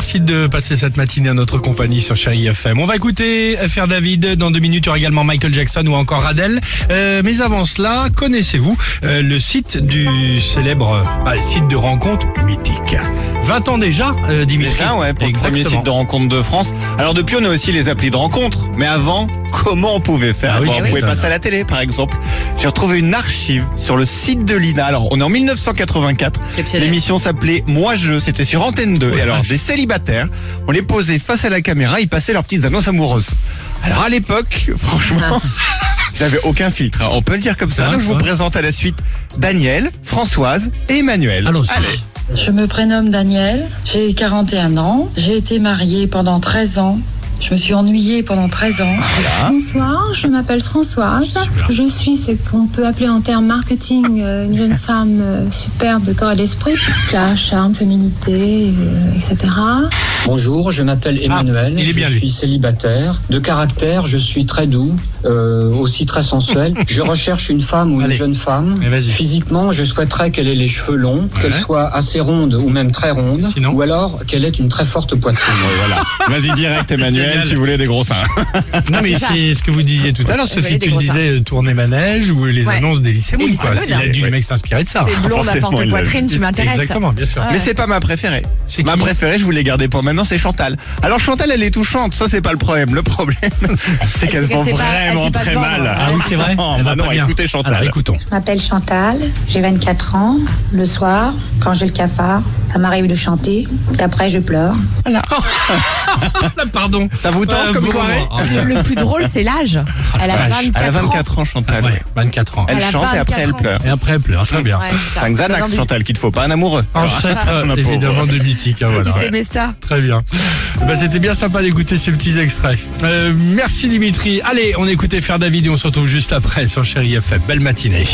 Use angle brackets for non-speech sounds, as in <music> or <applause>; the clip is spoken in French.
Merci de passer cette matinée à notre compagnie sur Chérie FM. On va écouter FR David. Dans deux minutes, il y aura également Michael Jackson ou encore Adele. Euh, mais avant cela, connaissez-vous euh, le site du célèbre bah, site de rencontre mythique? 20 ans déjà, euh, Dimitri. Déjà, ouais, pour le premier Exactement. site de rencontre de France. Alors depuis, on a aussi les applis de rencontre. Mais avant, comment on pouvait faire Ah oui, Bon, tu On pouvait passer à la télé, par exemple. J'ai retrouvé une archive sur le site de l'INA. Alors, on est en 1984. Exceptionnel. L'émission s'appelait Moi Je. C'était sur Antenne 2. Oh Et alors, vache. des célibataires, on les posait face à la caméra, ils passaient leurs petites annonces amoureuses. Alors, à l'époque, <laughs> franchement, <laughs> ils n'avaient aucun filtre. hein. On peut le dire comme ça. Ah, Donc, je vous présente à la suite Daniel, Françoise et Emmanuel. Allons-y. Allez. Je me prénomme Daniel, j'ai 41 ans, j'ai été mariée pendant 13 ans. Je me suis ennuyée pendant 13 ans. Bonsoir, je m'appelle Françoise. Je suis ce qu'on peut appeler en termes marketing euh, une jeune femme euh, superbe de corps et d'esprit. Classe, charme, féminité, euh, etc. Bonjour, je m'appelle Emmanuel, Ah, il est bien, je lui. suis célibataire. De caractère, je suis très doux, euh, aussi très sensuel. <laughs> je recherche une femme ou Allez. une jeune femme. Physiquement, je souhaiterais qu'elle ait les cheveux longs, Ouais. qu'elle soit assez ronde ou même très ronde, Sinon ou alors qu'elle ait une très forte poitrine. Voilà. Vas-y direct, Emmanuel, tu voulais des gros seins. Non mais c'est ce que vous disiez tout à l'heure, Sophie, tu disais tourner manège ou les Ouais. annonces des lycées lycées quoi. Il a dû le mec s'inspirer de ça. C'est blonde à forte poitrine, tu m'intéresses. Exactement, bien sûr. Mais c'est pas ma préférée. C'est Ma préférée, je vous l'ai gardée pour maintenant, c'est Chantal. Alors Chantal, elle est touchante, ça c'est pas le problème. Le problème, <laughs> c'est qu'elle se vend vraiment très mal. Ah oui, c'est vrai. <laughs> Non, Elle va bah écoutez Chantal. Alors écoutons. Je m'appelle Chantal, j'ai 24 ans. Le soir, quand j'ai le cafard, ça m'arrive de chanter. Et après, je pleure. Ah, <laughs> Pardon. Ça vous tente Euh, comme bon, soirée ah. Le plus drôle, c'est l'âge. Elle a vache. 24 Elle a ans. 24 ans, Chantal. Ouais, 24 ans. Elle, Elle a chante et après 24 elle ans. pleure. Et après elle pleure, très bien. Ouais, c'est ça. Un Xanax. Chantal, qu'il te faut, pas un amoureux. Ancêtre Ma pauvre. évidemment de mythique. hein, voilà. Tu Ouais. t'aimais ça Très bien. Bah, C'était bien sympa d'écouter ces petits extraits. Euh, merci Dimitri. Allez, on écoute faire David et on se retrouve juste après sur Chéri FM. Belle matinée.